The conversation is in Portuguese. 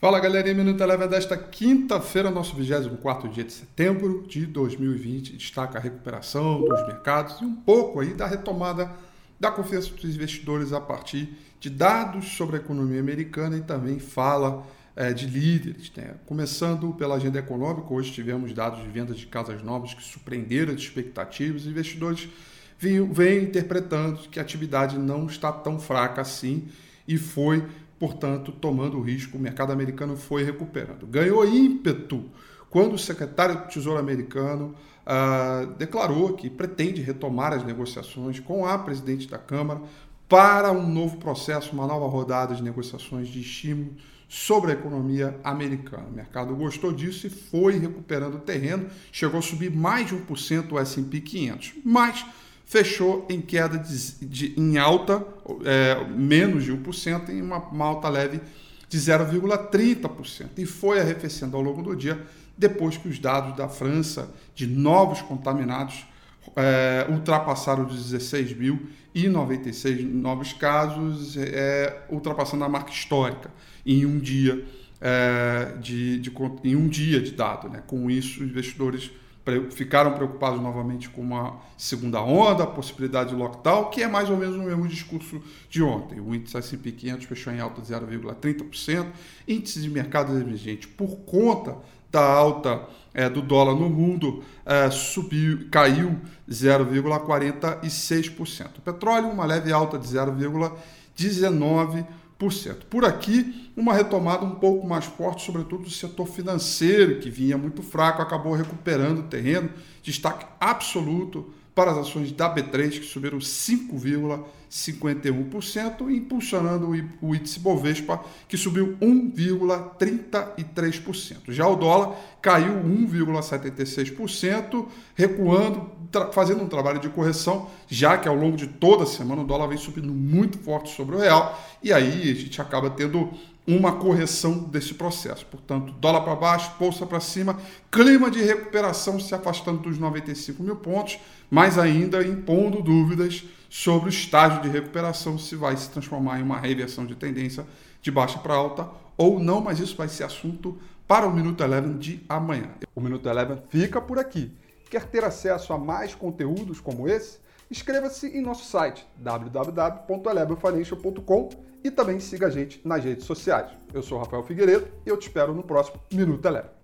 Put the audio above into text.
Fala galerinha, Minuto Eleva desta quinta-feira, nosso 24 dia de setembro de 2020. Destaca a recuperação dos mercados e um pouco aí da retomada da confiança dos investidores a partir de dados sobre a economia americana e também fala é, de líderes. Né? Começando pela agenda econômica, hoje tivemos dados de vendas de casas novas que surpreenderam as expectativas. Os investidores vêm interpretando que a atividade não está tão fraca assim e foi portanto, tomando o risco, o mercado americano foi recuperando. Ganhou ímpeto quando o secretário do Tesouro americano ah, declarou que pretende retomar as negociações com a presidente da Câmara para um novo processo, uma nova rodada de negociações de estímulo sobre a economia americana. O mercado gostou disso e foi recuperando terreno, chegou a subir mais de 1% o S&P 500, mas fechou em queda de, de em alta, é, menos de 1%, em uma, uma alta leve de 0,30%. E foi arrefecendo ao longo do dia, depois que os dados da França de novos contaminados é, ultrapassaram os 16 mil e 96 novos casos, é, ultrapassando a marca histórica em um dia é, de, de, em um dia de dado. Né? Com isso, os investidores ficaram preocupados novamente com uma segunda onda, a possibilidade de lockdown, que é mais ou menos o mesmo discurso de ontem. O índice S&P 500 fechou em alta de 0,30%, índice de mercado emergente por conta da alta é, do dólar no mundo é, subiu, caiu 0,46%. O petróleo uma leve alta de 0,19%. Por aqui, uma retomada um pouco mais forte, sobretudo do setor financeiro, que vinha muito fraco, acabou recuperando o terreno. Destaque absoluto para as ações da B3, que subiram 5,51%, impulsionando o índice Bovespa, que subiu 1,33%. Já o dólar caiu 1,76%, recuando, fazendo um trabalho de correção, já que ao longo de toda a semana o dólar vem subindo muito forte sobre o real, e aí a gente acaba tendo uma correção desse processo. Portanto, dólar para baixo, bolsa para cima, clima de recuperação se afastando dos 95 mil pontos, mas ainda impondo dúvidas sobre o estágio de recuperação, se vai se transformar em uma reversão de tendência de baixa para alta ou não, mas isso vai ser assunto para o Minuto Eleven de amanhã. O Minuto Eleven fica por aqui. Quer ter acesso a mais conteúdos como esse? Inscreva-se em nosso site www.elevenfinancial.com e também siga a gente nas redes sociais. Eu sou Rafael Figueiredo e eu te espero no próximo Minuto Eleve.